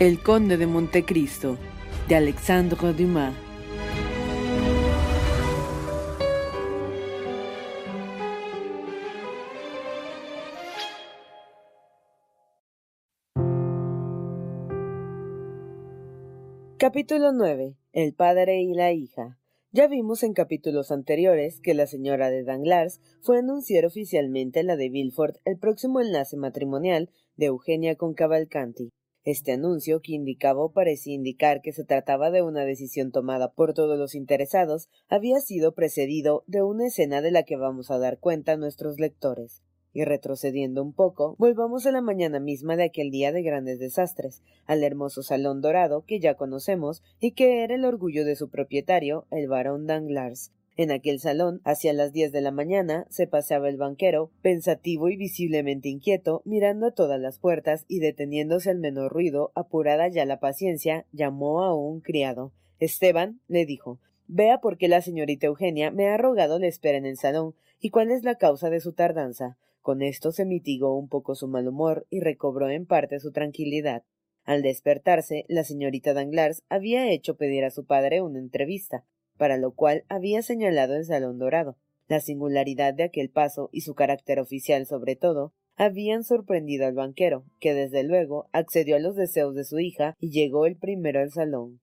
El Conde de Montecristo, de Alexandre Dumas. Capítulo 9. El padre y la hija. Ya vimos en capítulos anteriores que la señora de Danglars fue a anunciar oficialmente la de Villefort el próximo enlace matrimonial de Eugenia con Cavalcanti. Este anuncio, que indicaba parecía indicar que se trataba de una decisión tomada por todos los interesados, había sido precedido de una escena de la que vamos a dar cuenta a nuestros lectores. Y retrocediendo un poco, volvamos a la mañana misma de aquel día de grandes desastres, al hermoso salón dorado que ya conocemos y que era el orgullo de su propietario, el barón Danglars, en aquel salón, hacia las diez de la mañana, se paseaba el banquero, pensativo y visiblemente inquieto, mirando a todas las puertas y deteniéndose al menor ruido, apurada ya la paciencia, llamó a un criado. Esteban, le dijo, vea por qué la señorita Eugenia me ha rogado la espera en el salón y cuál es la causa de su tardanza. Con esto se mitigó un poco su mal humor y recobró en parte su tranquilidad. Al despertarse, la señorita Danglars había hecho pedir a su padre una entrevista, para lo cual había señalado el Salón Dorado. La singularidad de aquel paso y su carácter oficial sobre todo habían sorprendido al banquero, que desde luego accedió a los deseos de su hija y llegó el primero al salón.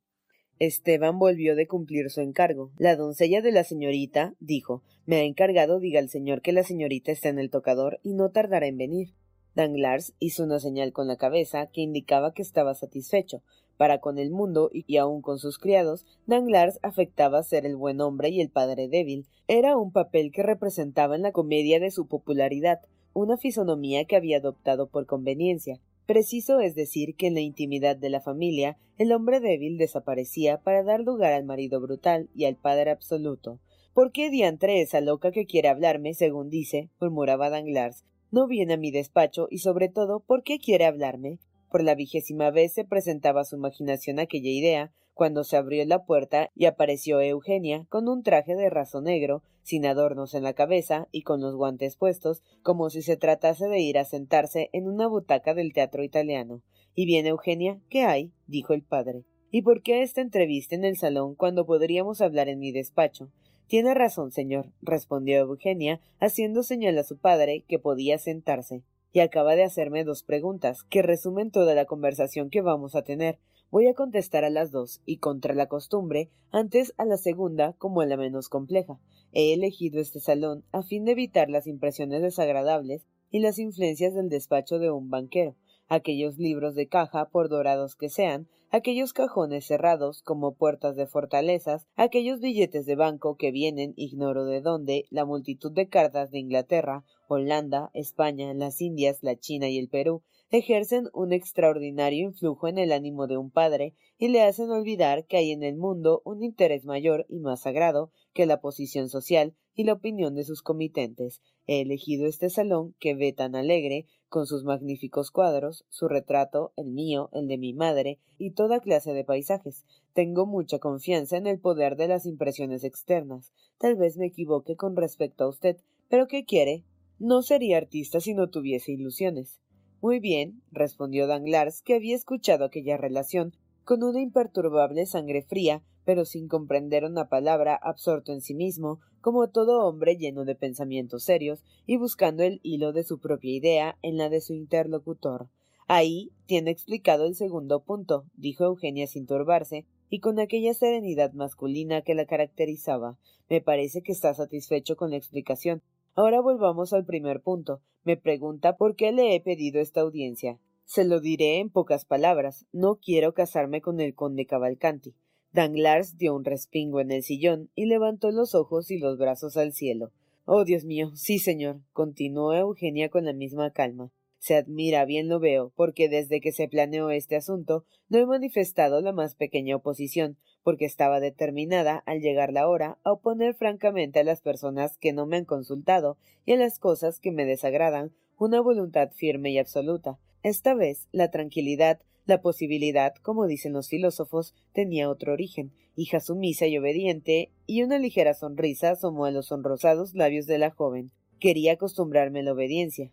Esteban volvió de cumplir su encargo. La doncella de la señorita, dijo, me ha encargado diga al señor que la señorita está en el tocador y no tardará en venir. Danglars hizo una señal con la cabeza que indicaba que estaba satisfecho, para con el mundo y aun con sus criados, Danglars afectaba ser el buen hombre y el padre débil. Era un papel que representaba en la comedia de su popularidad, una fisonomía que había adoptado por conveniencia. Preciso es decir que en la intimidad de la familia el hombre débil desaparecía para dar lugar al marido brutal y al padre absoluto. ¿Por qué diantre esa loca que quiere hablarme, según dice? murmuraba Danglars. No viene a mi despacho y sobre todo, ¿por qué quiere hablarme? Por la vigésima vez se presentaba a su imaginación aquella idea, cuando se abrió la puerta y apareció Eugenia con un traje de raso negro, sin adornos en la cabeza y con los guantes puestos, como si se tratase de ir a sentarse en una butaca del teatro italiano. ¿Y bien, Eugenia? ¿Qué hay? dijo el padre. ¿Y por qué esta entrevista en el salón cuando podríamos hablar en mi despacho? Tiene razón, señor, respondió Eugenia, haciendo señal a su padre que podía sentarse y acaba de hacerme dos preguntas, que resumen toda la conversación que vamos a tener. Voy a contestar a las dos, y contra la costumbre, antes a la segunda como a la menos compleja. He elegido este salón a fin de evitar las impresiones desagradables y las influencias del despacho de un banquero, aquellos libros de caja, por dorados que sean, aquellos cajones cerrados como puertas de fortalezas, aquellos billetes de banco que vienen, ignoro de dónde, la multitud de cartas de Inglaterra, Holanda, España, las Indias, la China y el Perú, ejercen un extraordinario influjo en el ánimo de un padre y le hacen olvidar que hay en el mundo un interés mayor y más sagrado que la posición social y la opinión de sus comitentes. He elegido este salón que ve tan alegre con sus magníficos cuadros, su retrato, el mío, el de mi madre, y toda clase de paisajes. Tengo mucha confianza en el poder de las impresiones externas. Tal vez me equivoque con respecto a usted, pero ¿qué quiere? No sería artista si no tuviese ilusiones. Muy bien, respondió Danglars, que había escuchado aquella relación con una imperturbable sangre fría, pero sin comprender una palabra, absorto en sí mismo, como todo hombre lleno de pensamientos serios y buscando el hilo de su propia idea en la de su interlocutor. Ahí tiene explicado el segundo punto, dijo Eugenia sin turbarse, y con aquella serenidad masculina que la caracterizaba. Me parece que está satisfecho con la explicación. Ahora volvamos al primer punto. Me pregunta por qué le he pedido esta audiencia. Se lo diré en pocas palabras. No quiero casarme con el conde Cavalcanti. Danglars dio un respingo en el sillón y levantó los ojos y los brazos al cielo. Oh, Dios mío, sí, señor, continuó Eugenia con la misma calma. Se admira, bien lo veo, porque desde que se planeó este asunto no he manifestado la más pequeña oposición, porque estaba determinada, al llegar la hora, a oponer francamente a las personas que no me han consultado y a las cosas que me desagradan una voluntad firme y absoluta. Esta vez la tranquilidad la posibilidad, como dicen los filósofos, tenía otro origen, hija sumisa y obediente, y una ligera sonrisa asomó a los sonrosados labios de la joven. Quería acostumbrarme a la obediencia.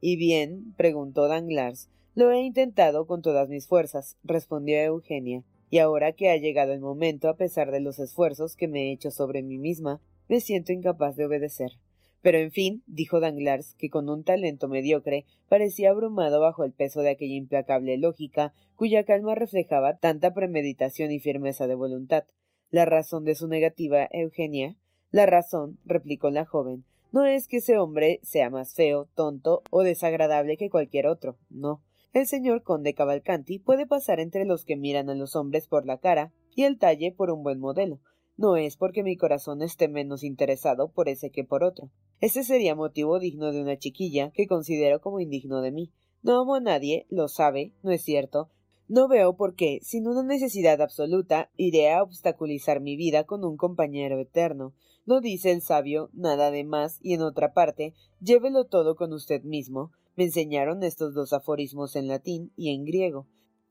¿Y bien? preguntó Danglars. Lo he intentado con todas mis fuerzas, respondió Eugenia, y ahora que ha llegado el momento, a pesar de los esfuerzos que me he hecho sobre mí misma, me siento incapaz de obedecer. Pero en fin, dijo Danglars, que con un talento mediocre parecía abrumado bajo el peso de aquella implacable lógica cuya calma reflejaba tanta premeditación y firmeza de voluntad. La razón de su negativa, Eugenia. La razón, replicó la joven, no es que ese hombre sea más feo, tonto o desagradable que cualquier otro, no. El señor conde Cavalcanti puede pasar entre los que miran a los hombres por la cara y el talle por un buen modelo, no es porque mi corazón esté menos interesado por ese que por otro. Ese sería motivo digno de una chiquilla que considero como indigno de mí. No amo a nadie, lo sabe, ¿no es cierto? No veo por qué, sin una necesidad absoluta, iré a obstaculizar mi vida con un compañero eterno. No dice el sabio nada de más, y en otra parte, llévelo todo con usted mismo. Me enseñaron estos dos aforismos en latín y en griego.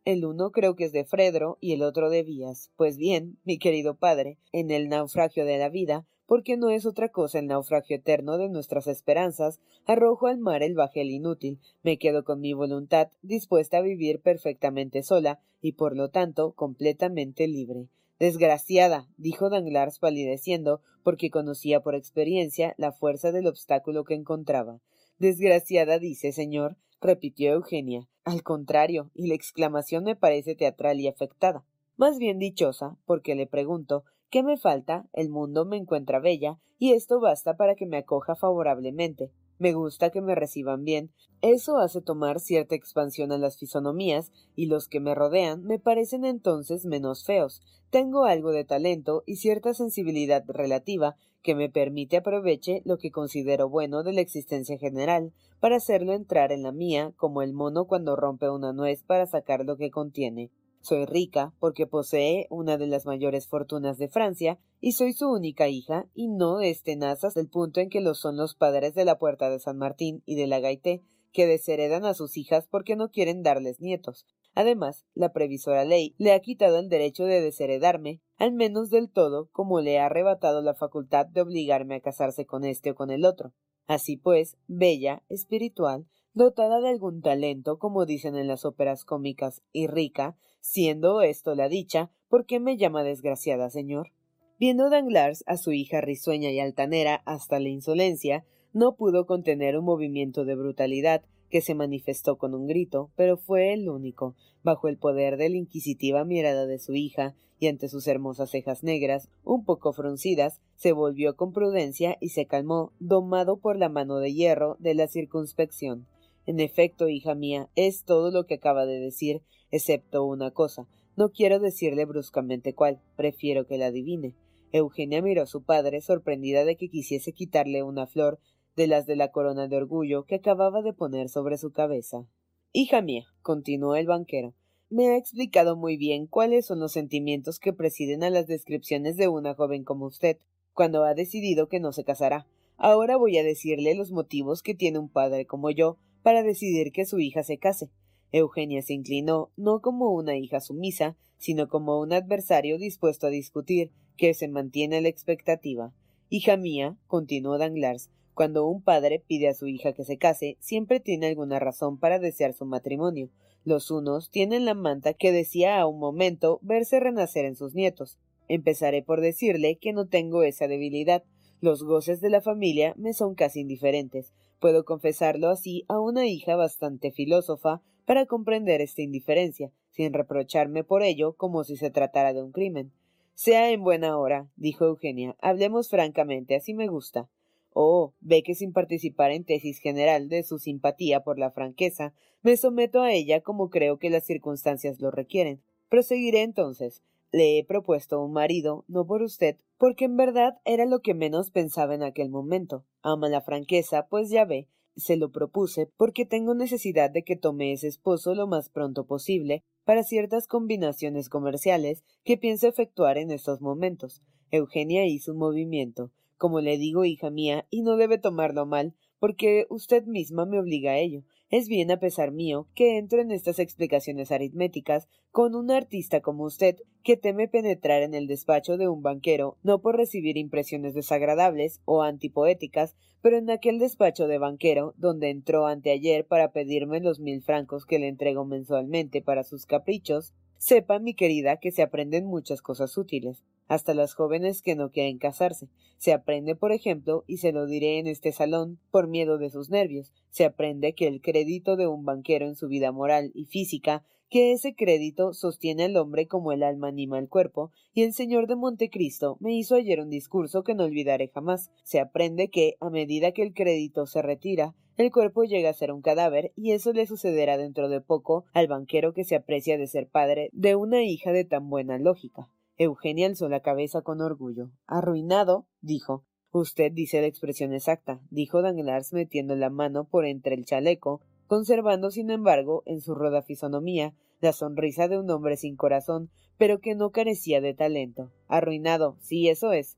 El uno creo que es de Fredro y el otro de Vías. Pues bien, mi querido padre, en el naufragio de la vida, porque no es otra cosa el naufragio eterno de nuestras esperanzas, arrojo al mar el bajel inútil, me quedo con mi voluntad dispuesta a vivir perfectamente sola y por lo tanto completamente libre. Desgraciada, dijo Danglars palideciendo, porque conocía por experiencia la fuerza del obstáculo que encontraba. Desgraciada dice, señor, repitió Eugenia. Al contrario, y la exclamación me parece teatral y afectada. Más bien dichosa, porque le pregunto ¿qué me falta? El mundo me encuentra bella, y esto basta para que me acoja favorablemente. Me gusta que me reciban bien. Eso hace tomar cierta expansión a las fisonomías, y los que me rodean me parecen entonces menos feos. Tengo algo de talento y cierta sensibilidad relativa que me permite aproveche lo que considero bueno de la existencia general, para hacerlo entrar en la mía, como el mono cuando rompe una nuez para sacar lo que contiene. Soy rica porque posee una de las mayores fortunas de Francia y soy su única hija y no tenazas del punto en que lo son los padres de la Puerta de San Martín y de la Gaité, que desheredan a sus hijas porque no quieren darles nietos. Además, la previsora ley le ha quitado el derecho de desheredarme, al menos del todo, como le ha arrebatado la facultad de obligarme a casarse con este o con el otro. Así pues, bella, espiritual, dotada de algún talento, como dicen en las óperas cómicas, y rica, siendo esto la dicha, ¿por qué me llama desgraciada, señor? Viendo Danglars a su hija risueña y altanera hasta la insolencia, no pudo contener un movimiento de brutalidad que se manifestó con un grito, pero fue el único, bajo el poder de la inquisitiva mirada de su hija, y ante sus hermosas cejas negras, un poco fruncidas, se volvió con prudencia y se calmó, domado por la mano de hierro de la circunspección. En efecto, hija mía, es todo lo que acaba de decir, excepto una cosa. No quiero decirle bruscamente cuál, prefiero que la adivine. Eugenia miró a su padre, sorprendida de que quisiese quitarle una flor de las de la corona de orgullo que acababa de poner sobre su cabeza. Hija mía, continuó el banquero, me ha explicado muy bien cuáles son los sentimientos que presiden a las descripciones de una joven como usted, cuando ha decidido que no se casará. Ahora voy a decirle los motivos que tiene un padre como yo para decidir que su hija se case. Eugenia se inclinó no como una hija sumisa, sino como un adversario dispuesto a discutir, que se mantiene la expectativa. Hija mía, continuó Danglars, cuando un padre pide a su hija que se case, siempre tiene alguna razón para desear su matrimonio. Los unos tienen la manta que decía a un momento verse renacer en sus nietos. Empezaré por decirle que no tengo esa debilidad. Los goces de la familia me son casi indiferentes. Puedo confesarlo así a una hija bastante filósofa para comprender esta indiferencia, sin reprocharme por ello como si se tratara de un crimen. Sea en buena hora, dijo Eugenia. Hablemos francamente, así me gusta. Oh, ve que sin participar en tesis general de su simpatía por la franqueza, me someto a ella como creo que las circunstancias lo requieren. Proseguiré entonces. Le he propuesto un marido, no por usted, porque en verdad era lo que menos pensaba en aquel momento. Ama la franqueza, pues ya ve, se lo propuse porque tengo necesidad de que tome ese esposo lo más pronto posible para ciertas combinaciones comerciales que pienso efectuar en estos momentos. Eugenia hizo un movimiento como le digo, hija mía, y no debe tomarlo mal, porque usted misma me obliga a ello. Es bien a pesar mío que entro en estas explicaciones aritméticas con un artista como usted, que teme penetrar en el despacho de un banquero, no por recibir impresiones desagradables o antipoéticas, pero en aquel despacho de banquero, donde entró anteayer para pedirme los mil francos que le entrego mensualmente para sus caprichos, sepa, mi querida, que se aprenden muchas cosas útiles hasta las jóvenes que no quieren casarse. Se aprende, por ejemplo, y se lo diré en este salón, por miedo de sus nervios, se aprende que el crédito de un banquero en su vida moral y física, que ese crédito sostiene al hombre como el alma anima el cuerpo, y el señor de Montecristo me hizo ayer un discurso que no olvidaré jamás. Se aprende que, a medida que el crédito se retira, el cuerpo llega a ser un cadáver, y eso le sucederá dentro de poco al banquero que se aprecia de ser padre de una hija de tan buena lógica. Eugenia alzó la cabeza con orgullo. Arruinado, dijo. Usted dice la expresión exacta, dijo Danglars metiendo la mano por entre el chaleco, conservando, sin embargo, en su ruda fisonomía, la sonrisa de un hombre sin corazón, pero que no carecía de talento. Arruinado, sí, eso es.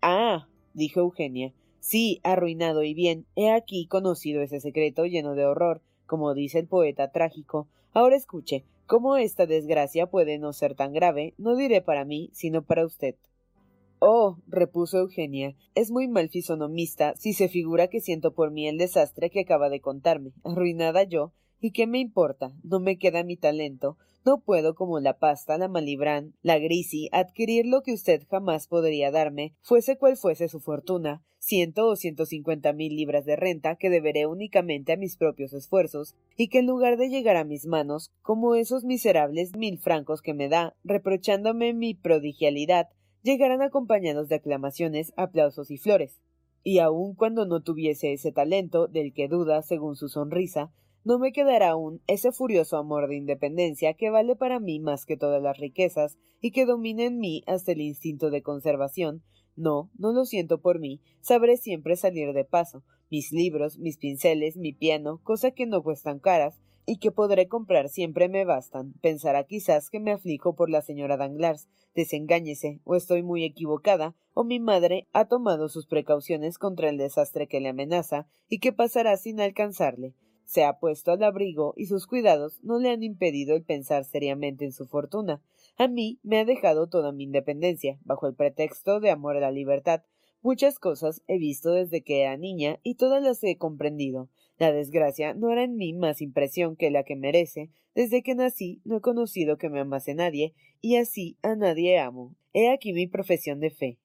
Ah, dijo Eugenia. Sí, arruinado y bien. He aquí conocido ese secreto lleno de horror, como dice el poeta trágico. Ahora escuche, como esta desgracia puede no ser tan grave, no diré para mí, sino para usted. Oh, repuso Eugenia, es muy mal fisonomista si se figura que siento por mí el desastre que acaba de contarme. Arruinada yo, ¿y qué me importa? No me queda mi talento. No puedo, como la pasta, la malibrán, la grisi, adquirir lo que usted jamás podría darme, fuese cual fuese su fortuna, ciento o ciento cincuenta mil libras de renta que deberé únicamente a mis propios esfuerzos, y que en lugar de llegar a mis manos, como esos miserables mil francos que me da, reprochándome mi prodigialidad, llegarán acompañados de aclamaciones, aplausos y flores. Y aun cuando no tuviese ese talento, del que duda, según su sonrisa, no me quedará aún ese furioso amor de independencia que vale para mí más que todas las riquezas y que domina en mí hasta el instinto de conservación, no, no lo siento por mí. Sabré siempre salir de paso. Mis libros, mis pinceles, mi piano, cosa que no cuestan caras, y que podré comprar siempre me bastan. Pensará quizás que me aflijo por la señora Danglars. Desengáñese, o estoy muy equivocada, o mi madre ha tomado sus precauciones contra el desastre que le amenaza, y que pasará sin alcanzarle se ha puesto al abrigo y sus cuidados no le han impedido el pensar seriamente en su fortuna. A mí me ha dejado toda mi independencia, bajo el pretexto de amor a la libertad. Muchas cosas he visto desde que era niña y todas las he comprendido. La desgracia no hará en mí más impresión que la que merece. Desde que nací no he conocido que me amase nadie, y así a nadie amo. He aquí mi profesión de fe.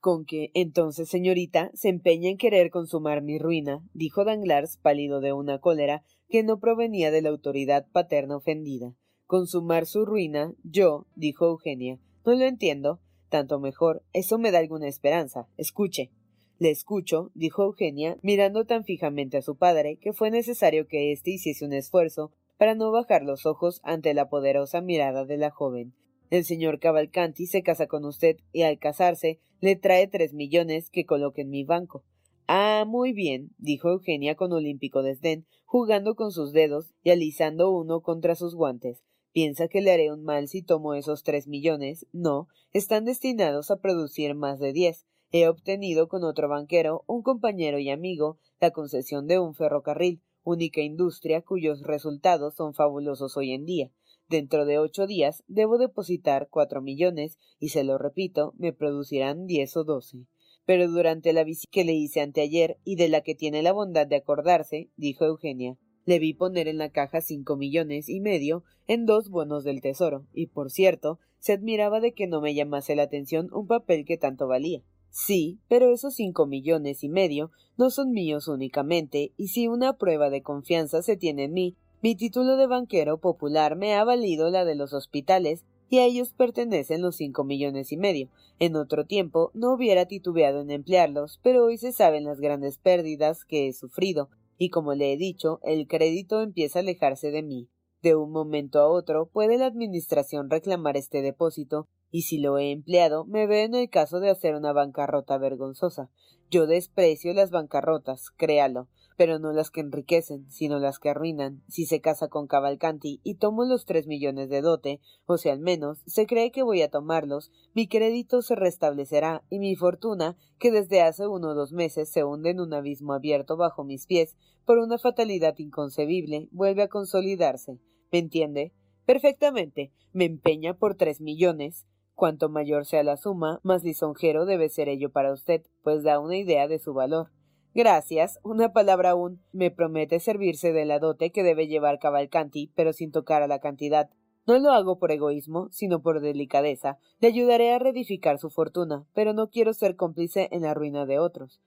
Con que, entonces, señorita, se empeña en querer consumar mi ruina, dijo Danglars, pálido de una cólera que no provenía de la autoridad paterna ofendida. Consumar su ruina, yo, dijo Eugenia, no lo entiendo. Tanto mejor, eso me da alguna esperanza. Escuche. Le escucho, dijo Eugenia, mirando tan fijamente a su padre que fue necesario que éste hiciese un esfuerzo para no bajar los ojos ante la poderosa mirada de la joven. El señor Cavalcanti se casa con usted y al casarse le trae tres millones que coloque en mi banco. Ah, muy bien, dijo Eugenia con olímpico desdén, jugando con sus dedos y alisando uno contra sus guantes. ¿Piensa que le haré un mal si tomo esos tres millones? No, están destinados a producir más de diez. He obtenido con otro banquero, un compañero y amigo, la concesión de un ferrocarril, única industria cuyos resultados son fabulosos hoy en día. Dentro de ocho días debo depositar cuatro millones y se lo repito, me producirán diez o doce. Pero durante la visita que le hice anteayer y de la que tiene la bondad de acordarse, dijo Eugenia, le vi poner en la caja cinco millones y medio en dos bonos del tesoro, y por cierto, se admiraba de que no me llamase la atención un papel que tanto valía. Sí, pero esos cinco millones y medio no son míos únicamente, y si una prueba de confianza se tiene en mí, mi título de banquero popular me ha valido la de los hospitales y a ellos pertenecen los cinco millones y medio. En otro tiempo no hubiera titubeado en emplearlos, pero hoy se saben las grandes pérdidas que he sufrido, y como le he dicho, el crédito empieza a alejarse de mí. De un momento a otro puede la Administración reclamar este depósito, y si lo he empleado, me veo en el caso de hacer una bancarrota vergonzosa. Yo desprecio las bancarrotas, créalo, pero no las que enriquecen, sino las que arruinan. Si se casa con Cavalcanti y tomo los tres millones de dote, o sea, al menos se cree que voy a tomarlos, mi crédito se restablecerá y mi fortuna, que desde hace uno o dos meses se hunde en un abismo abierto bajo mis pies por una fatalidad inconcebible, vuelve a consolidarse. ¿Me entiende? Perfectamente. Me empeña por tres millones. Cuanto mayor sea la suma, más lisonjero debe ser ello para usted, pues da una idea de su valor. Gracias. Una palabra aún. Me promete servirse de la dote que debe llevar Cavalcanti, pero sin tocar a la cantidad. No lo hago por egoísmo, sino por delicadeza. Le ayudaré a reedificar su fortuna, pero no quiero ser cómplice en la ruina de otros.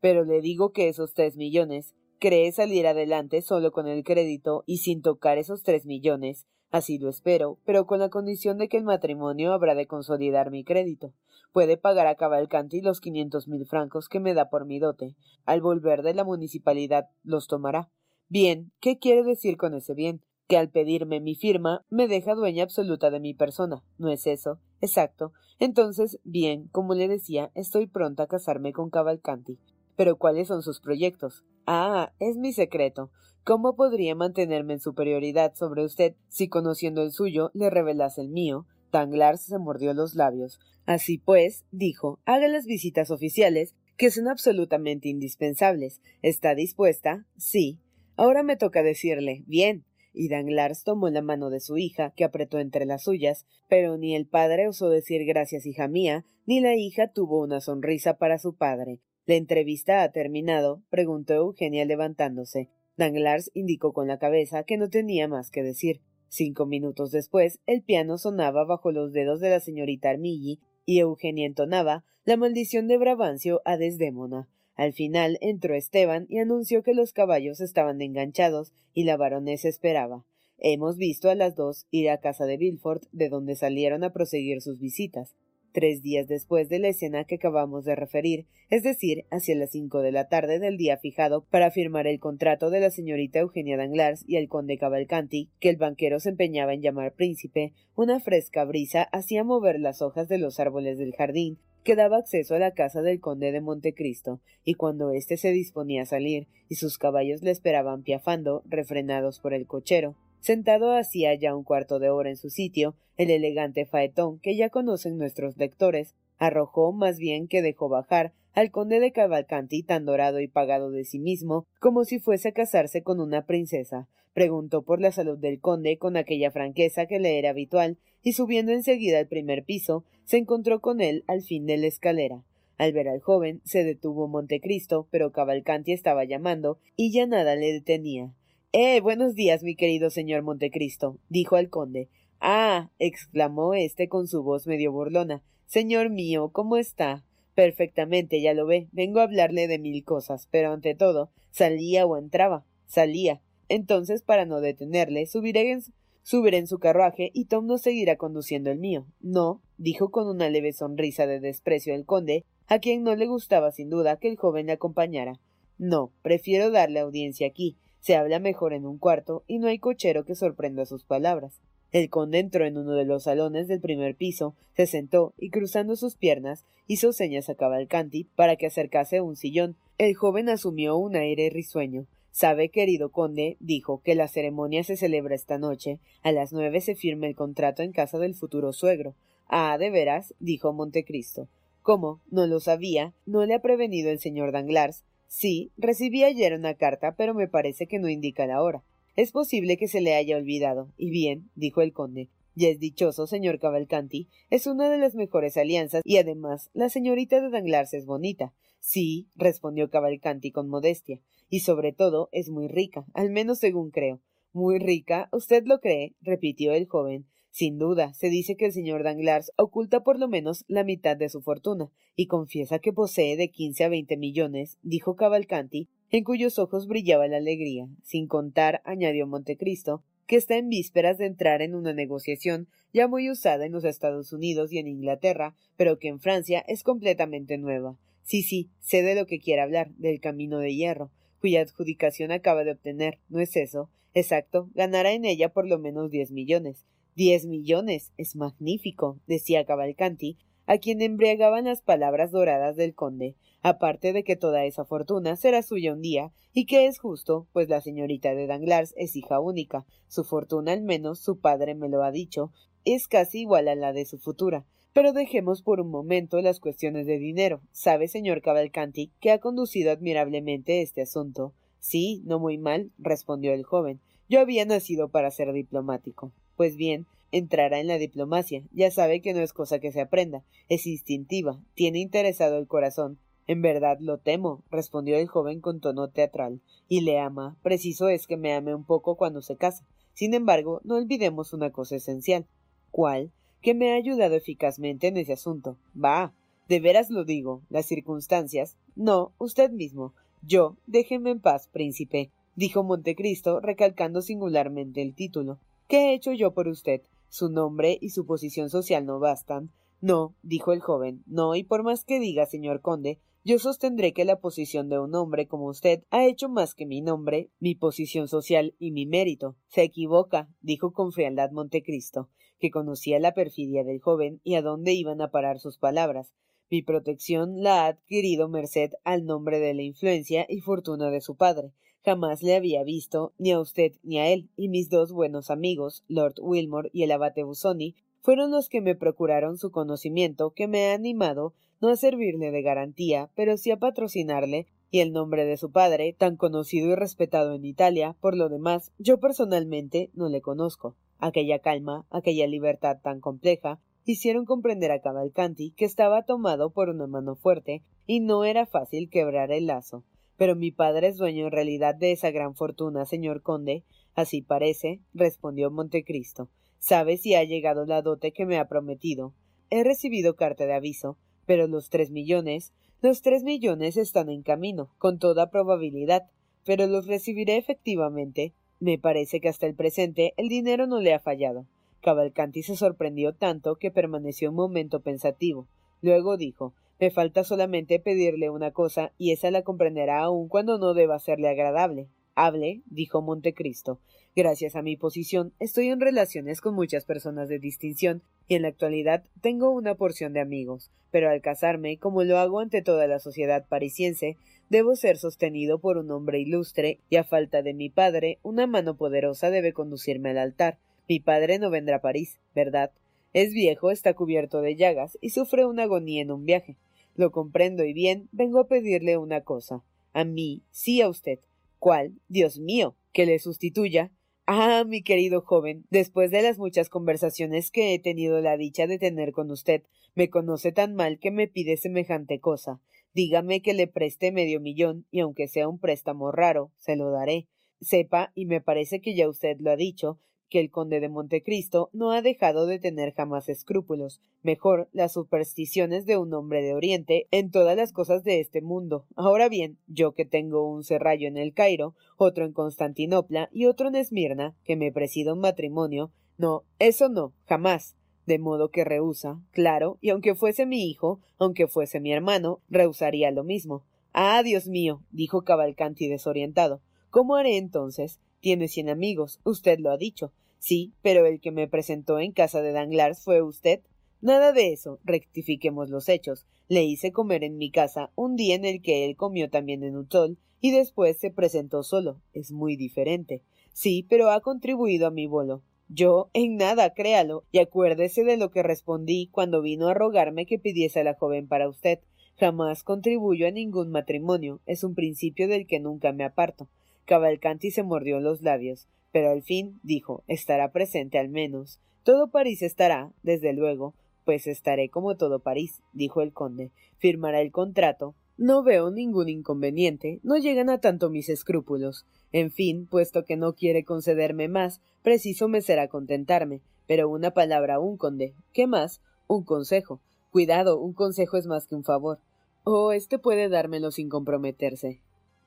Pero le digo que esos tres millones, cree salir adelante solo con el crédito y sin tocar esos tres millones. Así lo espero, pero con la condición de que el matrimonio habrá de consolidar mi crédito. Puede pagar a Cavalcanti los quinientos mil francos que me da por mi dote. Al volver de la municipalidad los tomará. Bien, ¿qué quiere decir con ese bien? Que al pedirme mi firma me deja dueña absoluta de mi persona. ¿No es eso? Exacto. Entonces, bien, como le decía, estoy pronta a casarme con Cavalcanti. Pero ¿cuáles son sus proyectos? Ah, es mi secreto. ¿Cómo podría mantenerme en superioridad sobre usted si conociendo el suyo le revelase el mío? Danglars se mordió los labios. Así pues, dijo, haga las visitas oficiales, que son absolutamente indispensables. ¿Está dispuesta? Sí. Ahora me toca decirle, bien. Y Danglars tomó la mano de su hija, que apretó entre las suyas, pero ni el padre osó decir gracias, hija mía, ni la hija tuvo una sonrisa para su padre. ¿La entrevista ha terminado? preguntó Eugenia levantándose. Danglars indicó con la cabeza que no tenía más que decir. Cinco minutos después, el piano sonaba bajo los dedos de la señorita Armilly y Eugenia entonaba la maldición de Brabancio a Desdémona. Al final entró Esteban y anunció que los caballos estaban enganchados y la baronesa esperaba. Hemos visto a las dos ir a casa de Villefort, de donde salieron a proseguir sus visitas tres días después de la escena que acabamos de referir, es decir, hacia las cinco de la tarde del día fijado para firmar el contrato de la señorita Eugenia Danglars y el conde Cavalcanti, que el banquero se empeñaba en llamar príncipe, una fresca brisa hacía mover las hojas de los árboles del jardín, que daba acceso a la casa del conde de Montecristo, y cuando éste se disponía a salir, y sus caballos le esperaban piafando, refrenados por el cochero, Sentado hacía ya un cuarto de hora en su sitio, el elegante faetón que ya conocen nuestros lectores, arrojó más bien que dejó bajar al conde de Cavalcanti tan dorado y pagado de sí mismo como si fuese a casarse con una princesa. Preguntó por la salud del conde con aquella franqueza que le era habitual, y subiendo enseguida al primer piso, se encontró con él al fin de la escalera. Al ver al joven, se detuvo Montecristo, pero Cavalcanti estaba llamando, y ya nada le detenía. Eh, buenos días, mi querido señor Montecristo, dijo el conde. Ah, exclamó éste con su voz medio burlona. Señor mío, ¿cómo está? Perfectamente, ya lo ve. Vengo a hablarle de mil cosas, pero ante todo, salía o entraba. Salía. Entonces, para no detenerle, subiré en, subiré en su carruaje y Tom no seguirá conduciendo el mío. No, dijo con una leve sonrisa de desprecio el conde, a quien no le gustaba sin duda que el joven le acompañara. No, prefiero darle audiencia aquí. Se habla mejor en un cuarto y no hay cochero que sorprenda sus palabras. El conde entró en uno de los salones del primer piso, se sentó y cruzando sus piernas hizo señas a Cavalcanti para que acercase un sillón. El joven asumió un aire risueño. Sabe, querido conde, dijo, que la ceremonia se celebra esta noche. A las nueve se firma el contrato en casa del futuro suegro. Ah, de veras, dijo Montecristo. ¿Cómo? No lo sabía. ¿No le ha prevenido el señor Danglars? Sí, recibí ayer una carta, pero me parece que no indica la hora. Es posible que se le haya olvidado. Y bien, dijo el conde, ya es dichoso, señor Cavalcanti, es una de las mejores alianzas, y además la señorita de Danglars es bonita. Sí, respondió Cavalcanti con modestia, y sobre todo es muy rica, al menos según creo. Muy rica, ¿usted lo cree? repitió el joven. Sin duda, se dice que el señor Danglars oculta por lo menos la mitad de su fortuna, y confiesa que posee de quince a veinte millones, dijo Cavalcanti, en cuyos ojos brillaba la alegría, sin contar, añadió Montecristo, que está en vísperas de entrar en una negociación ya muy usada en los Estados Unidos y en Inglaterra, pero que en Francia es completamente nueva. Sí, sí, sé de lo que quiere hablar, del camino de hierro, cuya adjudicación acaba de obtener, ¿no es eso? Exacto, ganará en ella por lo menos diez millones. Diez millones. Es magnífico, decía Cavalcanti, a quien embriagaban las palabras doradas del conde, aparte de que toda esa fortuna será suya un día, y que es justo, pues la señorita de Danglars es hija única, su fortuna al menos, su padre me lo ha dicho, es casi igual a la de su futura. Pero dejemos por un momento las cuestiones de dinero. Sabe, señor Cavalcanti, que ha conducido admirablemente este asunto. Sí, no muy mal, respondió el joven. Yo había nacido para ser diplomático. Pues bien, entrará en la diplomacia. Ya sabe que no es cosa que se aprenda. Es instintiva. Tiene interesado el corazón. En verdad lo temo, respondió el joven con tono teatral. Y le ama. Preciso es que me ame un poco cuando se casa. Sin embargo, no olvidemos una cosa esencial. ¿Cuál? Que me ha ayudado eficazmente en ese asunto. Bah. De veras lo digo. Las circunstancias. No, usted mismo. Yo, déjeme en paz, príncipe, dijo Montecristo, recalcando singularmente el título. ¿Qué he hecho yo por usted? Su nombre y su posición social no bastan. No, dijo el joven, no, y por más que diga, señor conde, yo sostendré que la posición de un hombre como usted ha hecho más que mi nombre, mi posición social y mi mérito. Se equivoca, dijo con frialdad Montecristo, que conocía la perfidia del joven y a dónde iban a parar sus palabras. Mi protección la ha adquirido merced al nombre de la influencia y fortuna de su padre. Jamás le había visto, ni a usted ni a él, y mis dos buenos amigos, Lord Wilmore y el abate Busoni, fueron los que me procuraron su conocimiento, que me ha animado no a servirle de garantía, pero sí a patrocinarle, y el nombre de su padre, tan conocido y respetado en Italia, por lo demás, yo personalmente no le conozco. Aquella calma, aquella libertad tan compleja, hicieron comprender a Cavalcanti que estaba tomado por una mano fuerte y no era fácil quebrar el lazo. Pero mi padre es dueño en realidad de esa gran fortuna, señor conde. Así parece, respondió Montecristo. ¿Sabe si ha llegado la dote que me ha prometido? He recibido carta de aviso, pero los tres millones, los tres millones están en camino, con toda probabilidad, pero los recibiré efectivamente. Me parece que hasta el presente el dinero no le ha fallado. Cavalcanti se sorprendió tanto que permaneció un momento pensativo. Luego dijo Me falta solamente pedirle una cosa, y esa la comprenderá aun cuando no deba serle agradable. Hable, dijo Montecristo. Gracias a mi posición, estoy en relaciones con muchas personas de distinción, y en la actualidad tengo una porción de amigos. Pero al casarme, como lo hago ante toda la sociedad parisiense, debo ser sostenido por un hombre ilustre, y a falta de mi padre, una mano poderosa debe conducirme al altar. Mi padre no vendrá a París, ¿verdad? Es viejo, está cubierto de llagas y sufre una agonía en un viaje. Lo comprendo y bien, vengo a pedirle una cosa. A mí, sí a usted. ¿Cuál? Dios mío, que le sustituya. Ah, mi querido joven, después de las muchas conversaciones que he tenido la dicha de tener con usted, me conoce tan mal que me pide semejante cosa. Dígame que le preste medio millón, y aunque sea un préstamo raro, se lo daré. Sepa, y me parece que ya usted lo ha dicho, que el conde de Montecristo no ha dejado de tener jamás escrúpulos, mejor las supersticiones de un hombre de Oriente en todas las cosas de este mundo. Ahora bien, yo que tengo un serrallo en el Cairo, otro en Constantinopla y otro en Esmirna, que me presida un matrimonio, no, eso no, jamás. De modo que rehúsa, claro, y aunque fuese mi hijo, aunque fuese mi hermano, rehusaría lo mismo. Ah, Dios mío, dijo Cavalcanti desorientado. ¿Cómo haré entonces? Tiene cien amigos, usted lo ha dicho. Sí, pero el que me presentó en casa de Danglars fue usted. Nada de eso, rectifiquemos los hechos. Le hice comer en mi casa un día en el que él comió también en Utol y después se presentó solo. Es muy diferente. Sí, pero ha contribuido a mi bolo. Yo, en nada, créalo, y acuérdese de lo que respondí cuando vino a rogarme que pidiese a la joven para usted. Jamás contribuyo a ningún matrimonio, es un principio del que nunca me aparto. Cavalcanti se mordió los labios, pero al fin dijo estará presente al menos. Todo París estará, desde luego, pues estaré como todo París, dijo el conde. Firmará el contrato. No veo ningún inconveniente, no llegan a tanto mis escrúpulos. En fin, puesto que no quiere concederme más, preciso me será contentarme. Pero una palabra, un conde. ¿Qué más? Un consejo. Cuidado, un consejo es más que un favor. Oh, este puede dármelo sin comprometerse.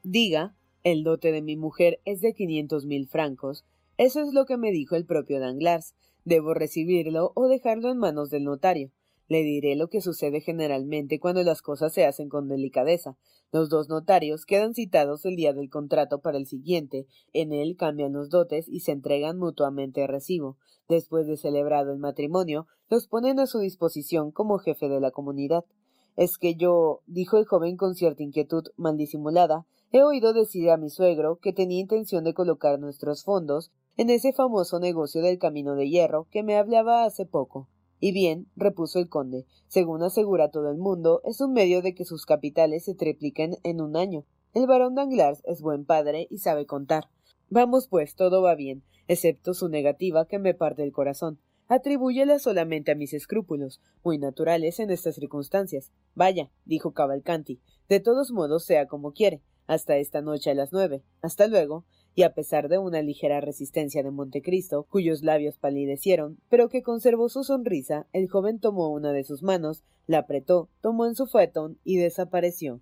Diga, el dote de mi mujer es de quinientos mil francos. Eso es lo que me dijo el propio Danglars. Debo recibirlo o dejarlo en manos del notario. Le diré lo que sucede generalmente cuando las cosas se hacen con delicadeza. Los dos notarios quedan citados el día del contrato para el siguiente. En él cambian los dotes y se entregan mutuamente recibo. Después de celebrado el matrimonio, los ponen a su disposición como jefe de la comunidad. Es que yo, dijo el joven con cierta inquietud mal disimulada, he oído decir a mi suegro que tenía intención de colocar nuestros fondos en ese famoso negocio del camino de hierro que me hablaba hace poco. Y bien, repuso el conde, según asegura todo el mundo, es un medio de que sus capitales se tripliquen en un año. El barón Danglars es buen padre y sabe contar. Vamos, pues, todo va bien, excepto su negativa que me parte el corazón. Atribúyela solamente a mis escrúpulos, muy naturales en estas circunstancias. Vaya, dijo Cavalcanti, de todos modos sea como quiere, hasta esta noche a las nueve. Hasta luego y a pesar de una ligera resistencia de Montecristo, cuyos labios palidecieron, pero que conservó su sonrisa, el joven tomó una de sus manos, la apretó, tomó en su fuetón y desapareció.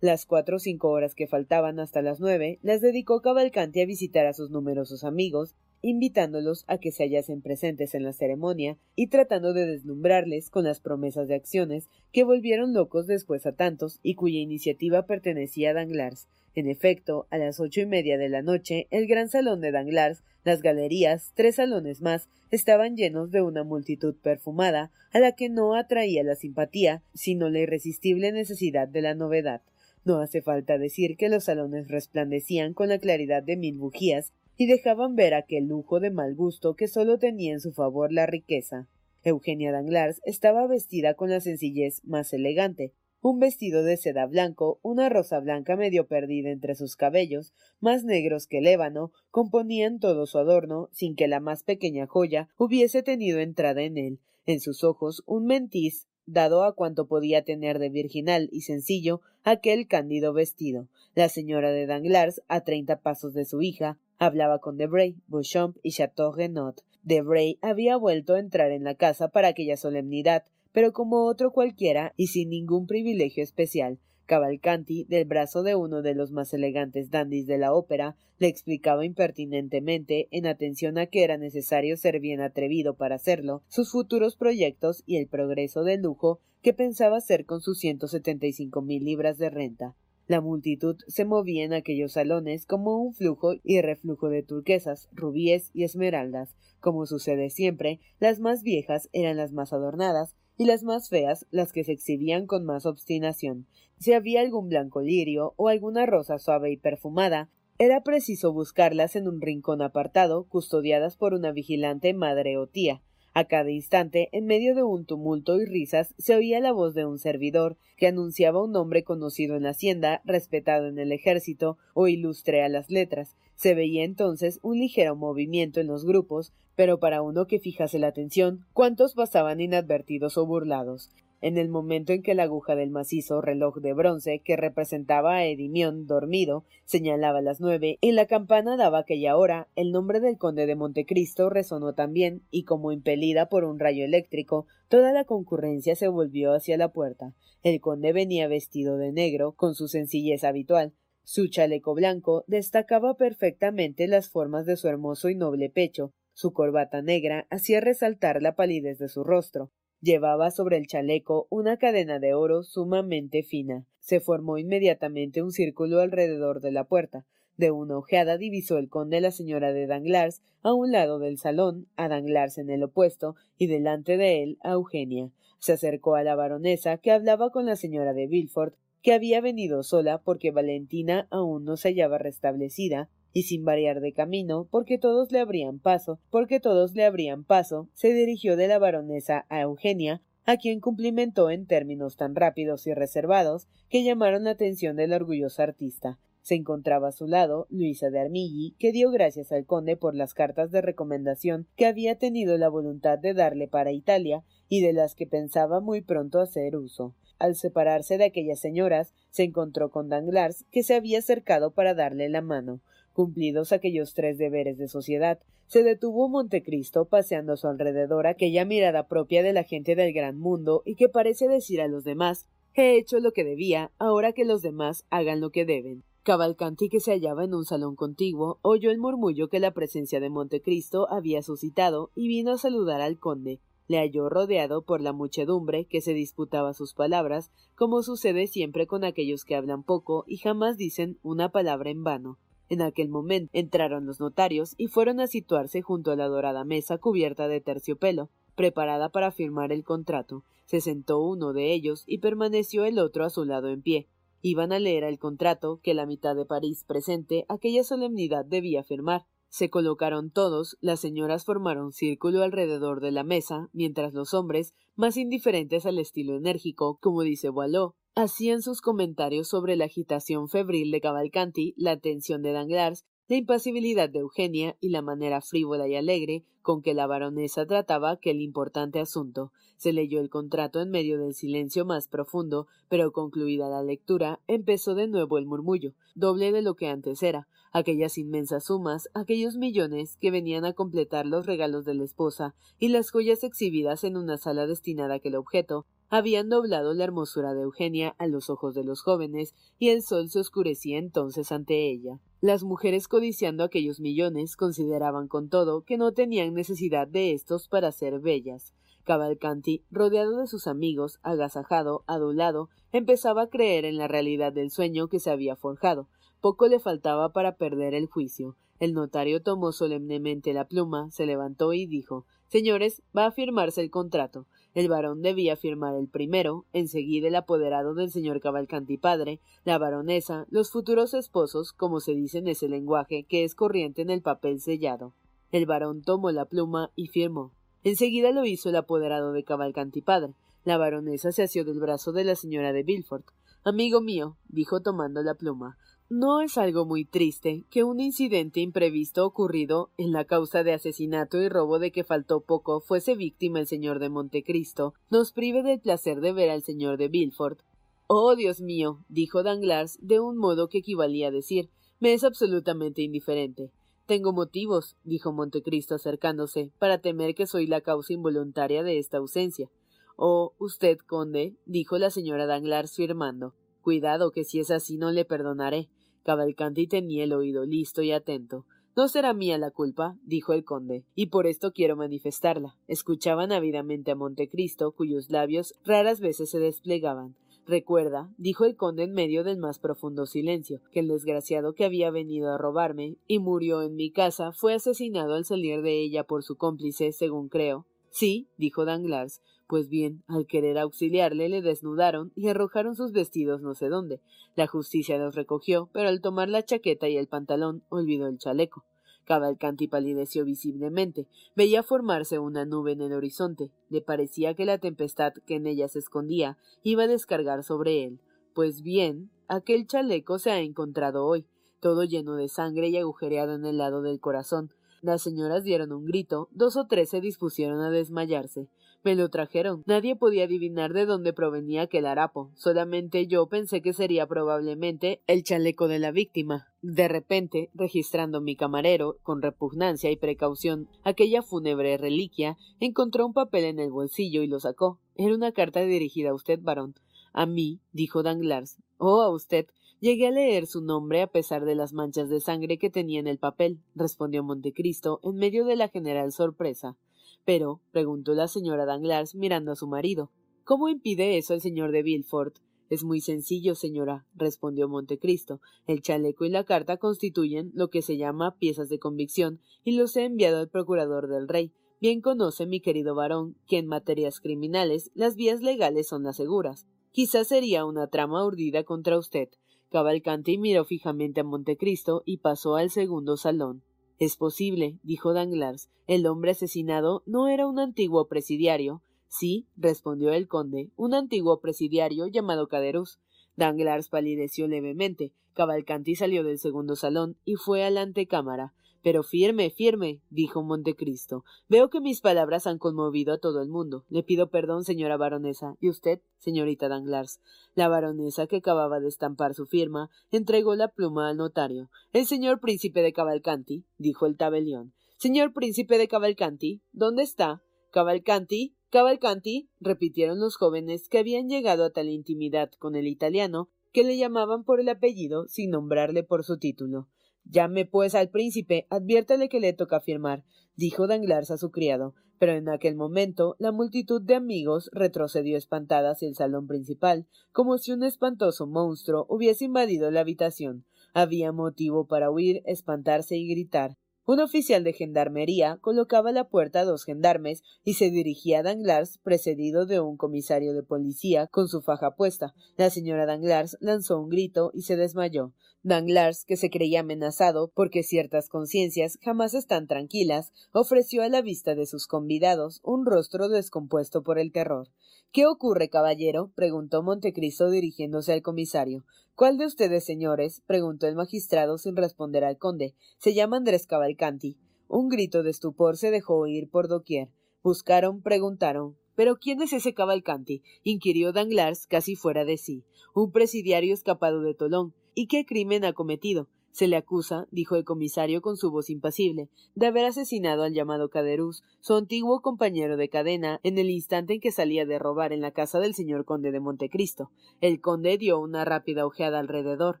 Las cuatro o cinco horas que faltaban hasta las nueve las dedicó Cavalcanti a visitar a sus numerosos amigos, invitándolos a que se hallasen presentes en la ceremonia y tratando de deslumbrarles con las promesas de acciones que volvieron locos después a tantos y cuya iniciativa pertenecía a Danglars, en efecto, a las ocho y media de la noche, el gran salón de Danglars, las galerías, tres salones más, estaban llenos de una multitud perfumada, a la que no atraía la simpatía, sino la irresistible necesidad de la novedad. No hace falta decir que los salones resplandecían con la claridad de mil bujías y dejaban ver aquel lujo de mal gusto que sólo tenía en su favor la riqueza. Eugenia Danglars estaba vestida con la sencillez más elegante, un vestido de seda blanco, una rosa blanca medio perdida entre sus cabellos, más negros que el ébano, componían todo su adorno, sin que la más pequeña joya hubiese tenido entrada en él. En sus ojos un mentiz dado a cuanto podía tener de virginal y sencillo aquel cándido vestido. La señora de Danglars, a treinta pasos de su hija, hablaba con Debray, Beauchamp y Chateau Renaud. Debray había vuelto a entrar en la casa para aquella solemnidad, pero como otro cualquiera y sin ningún privilegio especial. Cavalcanti, del brazo de uno de los más elegantes dandis de la ópera, le explicaba impertinentemente, en atención a que era necesario ser bien atrevido para hacerlo, sus futuros proyectos y el progreso del lujo que pensaba hacer con sus ciento setenta y cinco mil libras de renta. La multitud se movía en aquellos salones como un flujo y reflujo de turquesas, rubíes y esmeraldas. Como sucede siempre, las más viejas eran las más adornadas, y las más feas las que se exhibían con más obstinación. Si había algún blanco lirio o alguna rosa suave y perfumada, era preciso buscarlas en un rincón apartado, custodiadas por una vigilante madre o tía. A cada instante, en medio de un tumulto y risas, se oía la voz de un servidor, que anunciaba un nombre conocido en la hacienda, respetado en el ejército o ilustre a las letras. Se veía entonces un ligero movimiento en los grupos, pero para uno que fijase la atención, ¿cuántos pasaban inadvertidos o burlados? En el momento en que la aguja del macizo reloj de bronce que representaba a Edimión dormido señalaba las nueve y la campana daba aquella hora, el nombre del conde de Montecristo resonó también y como impelida por un rayo eléctrico, toda la concurrencia se volvió hacia la puerta. El conde venía vestido de negro, con su sencillez habitual, su chaleco blanco destacaba perfectamente las formas de su hermoso y noble pecho, su corbata negra hacía resaltar la palidez de su rostro, Llevaba sobre el chaleco una cadena de oro sumamente fina. Se formó inmediatamente un círculo alrededor de la puerta. De una ojeada divisó el conde la señora de Danglars a un lado del salón, a Danglars en el opuesto, y delante de él a Eugenia. Se acercó a la baronesa, que hablaba con la señora de Villefort, que había venido sola porque Valentina aún no se hallaba restablecida, y sin variar de camino, porque todos le abrían paso, porque todos le abrían paso, se dirigió de la baronesa a Eugenia, a quien cumplimentó en términos tan rápidos y reservados que llamaron la atención del orgulloso artista. Se encontraba a su lado Luisa de Armilly, que dio gracias al conde por las cartas de recomendación que había tenido la voluntad de darle para Italia y de las que pensaba muy pronto hacer uso. Al separarse de aquellas señoras, se encontró con Danglars, que se había acercado para darle la mano. Cumplidos aquellos tres deberes de sociedad, se detuvo Montecristo paseando a su alrededor aquella mirada propia de la gente del gran mundo y que parece decir a los demás he hecho lo que debía, ahora que los demás hagan lo que deben. Cavalcanti, que se hallaba en un salón contiguo, oyó el murmullo que la presencia de Montecristo había suscitado y vino a saludar al conde. Le halló rodeado por la muchedumbre que se disputaba sus palabras, como sucede siempre con aquellos que hablan poco y jamás dicen una palabra en vano. En aquel momento entraron los notarios y fueron a situarse junto a la dorada mesa cubierta de terciopelo, preparada para firmar el contrato. Se sentó uno de ellos y permaneció el otro a su lado en pie. Iban a leer el contrato que la mitad de París presente aquella solemnidad debía firmar. Se colocaron todos, las señoras formaron círculo alrededor de la mesa, mientras los hombres, más indiferentes al estilo enérgico, como dice Boileau, hacían sus comentarios sobre la agitación febril de Cavalcanti, la atención de Danglars, la impasibilidad de Eugenia y la manera frívola y alegre con que la baronesa trataba aquel importante asunto. Se leyó el contrato en medio del silencio más profundo, pero concluida la lectura, empezó de nuevo el murmullo, doble de lo que antes era. Aquellas inmensas sumas, aquellos millones que venían a completar los regalos de la esposa y las joyas exhibidas en una sala destinada a aquel objeto, habían doblado la hermosura de Eugenia a los ojos de los jóvenes, y el sol se oscurecía entonces ante ella. Las mujeres codiciando aquellos millones consideraban con todo que no tenían necesidad de estos para ser bellas. Cavalcanti, rodeado de sus amigos, agasajado, adulado, empezaba a creer en la realidad del sueño que se había forjado. Poco le faltaba para perder el juicio. El notario tomó solemnemente la pluma, se levantó y dijo Señores, va a firmarse el contrato. El varón debía firmar el primero, enseguida el apoderado del señor Cavalcanti padre, la baronesa, los futuros esposos, como se dice en ese lenguaje que es corriente en el papel sellado. El varón tomó la pluma y firmó. Enseguida lo hizo el apoderado de Cavalcanti padre. La baronesa se asió del brazo de la señora de Villefort. Amigo mío, dijo tomando la pluma, no es algo muy triste que un incidente imprevisto ocurrido en la causa de asesinato y robo de que faltó poco fuese víctima el señor de Montecristo, nos prive del placer de ver al señor de Villefort. Oh, Dios mío, dijo Danglars de un modo que equivalía a decir, me es absolutamente indiferente. Tengo motivos, dijo Montecristo acercándose, para temer que soy la causa involuntaria de esta ausencia. Oh, usted, conde, dijo la señora Danglars firmando. Cuidado, que si es así no le perdonaré. Cavalcanti tenía el oído listo y atento. No será mía la culpa, dijo el conde, y por esto quiero manifestarla. Escuchaban ávidamente a Montecristo, cuyos labios raras veces se desplegaban. Recuerda, dijo el conde en medio del más profundo silencio, que el desgraciado que había venido a robarme y murió en mi casa fue asesinado al salir de ella por su cómplice, según creo. Sí, dijo Danglars, pues bien, al querer auxiliarle le desnudaron y arrojaron sus vestidos no sé dónde. La justicia los recogió, pero al tomar la chaqueta y el pantalón olvidó el chaleco. Cavalcanti palideció visiblemente. Veía formarse una nube en el horizonte. Le parecía que la tempestad que en ella se escondía iba a descargar sobre él. Pues bien, aquel chaleco se ha encontrado hoy, todo lleno de sangre y agujereado en el lado del corazón. Las señoras dieron un grito, dos o tres se dispusieron a desmayarse. Me lo trajeron. Nadie podía adivinar de dónde provenía aquel harapo. Solamente yo pensé que sería probablemente el chaleco de la víctima. De repente, registrando mi camarero, con repugnancia y precaución, aquella fúnebre reliquia, encontró un papel en el bolsillo y lo sacó. Era una carta dirigida a usted, varón. A mí, dijo Danglars. Oh, a usted. Llegué a leer su nombre a pesar de las manchas de sangre que tenía en el papel, respondió Montecristo en medio de la general sorpresa. Pero, preguntó la señora Danglars mirando a su marido, ¿cómo impide eso el señor de Villefort? Es muy sencillo, señora, respondió Montecristo. El chaleco y la carta constituyen lo que se llama piezas de convicción, y los he enviado al procurador del rey. Bien conoce mi querido varón que en materias criminales las vías legales son las seguras. Quizás sería una trama urdida contra usted. Cavalcanti miró fijamente a Montecristo y pasó al segundo salón. Es posible, dijo Danglars. El hombre asesinado no era un antiguo presidiario. Sí, respondió el conde, un antiguo presidiario llamado Caderus. Danglars palideció levemente. Cavalcanti salió del segundo salón y fue a la antecámara. Pero firme, firme, dijo Montecristo. Veo que mis palabras han conmovido a todo el mundo. Le pido perdón, señora baronesa. ¿Y usted, señorita Danglars? La baronesa, que acababa de estampar su firma, entregó la pluma al notario. El señor príncipe de Cavalcanti, dijo el tabelión. Señor príncipe de Cavalcanti, ¿dónde está? Cavalcanti, Cavalcanti, repitieron los jóvenes que habían llegado a tal intimidad con el italiano que le llamaban por el apellido sin nombrarle por su título. Llame pues al príncipe, adviértale que le toca firmar, dijo Danglars a su criado, pero en aquel momento la multitud de amigos retrocedió espantada hacia el salón principal, como si un espantoso monstruo hubiese invadido la habitación. Había motivo para huir, espantarse y gritar. Un oficial de gendarmería colocaba a la puerta a dos gendarmes y se dirigía a Danglars precedido de un comisario de policía con su faja puesta. La señora Danglars lanzó un grito y se desmayó. Danglars, que se creía amenazado porque ciertas conciencias jamás están tranquilas, ofreció a la vista de sus convidados un rostro descompuesto por el terror. ¿Qué ocurre, caballero? preguntó Montecristo dirigiéndose al comisario. ¿Cuál de ustedes, señores? preguntó el magistrado sin responder al conde. Se llama Andrés Cavalcanti. Un grito de estupor se dejó oír por doquier. Buscaron, preguntaron. ¿Pero quién es ese Cavalcanti? inquirió Danglars casi fuera de sí. Un presidiario escapado de Tolón. ¿Y qué crimen ha cometido? Se le acusa, dijo el comisario con su voz impasible, de haber asesinado al llamado Caderuz, su antiguo compañero de cadena, en el instante en que salía de robar en la casa del señor conde de Montecristo. El conde dio una rápida ojeada alrededor.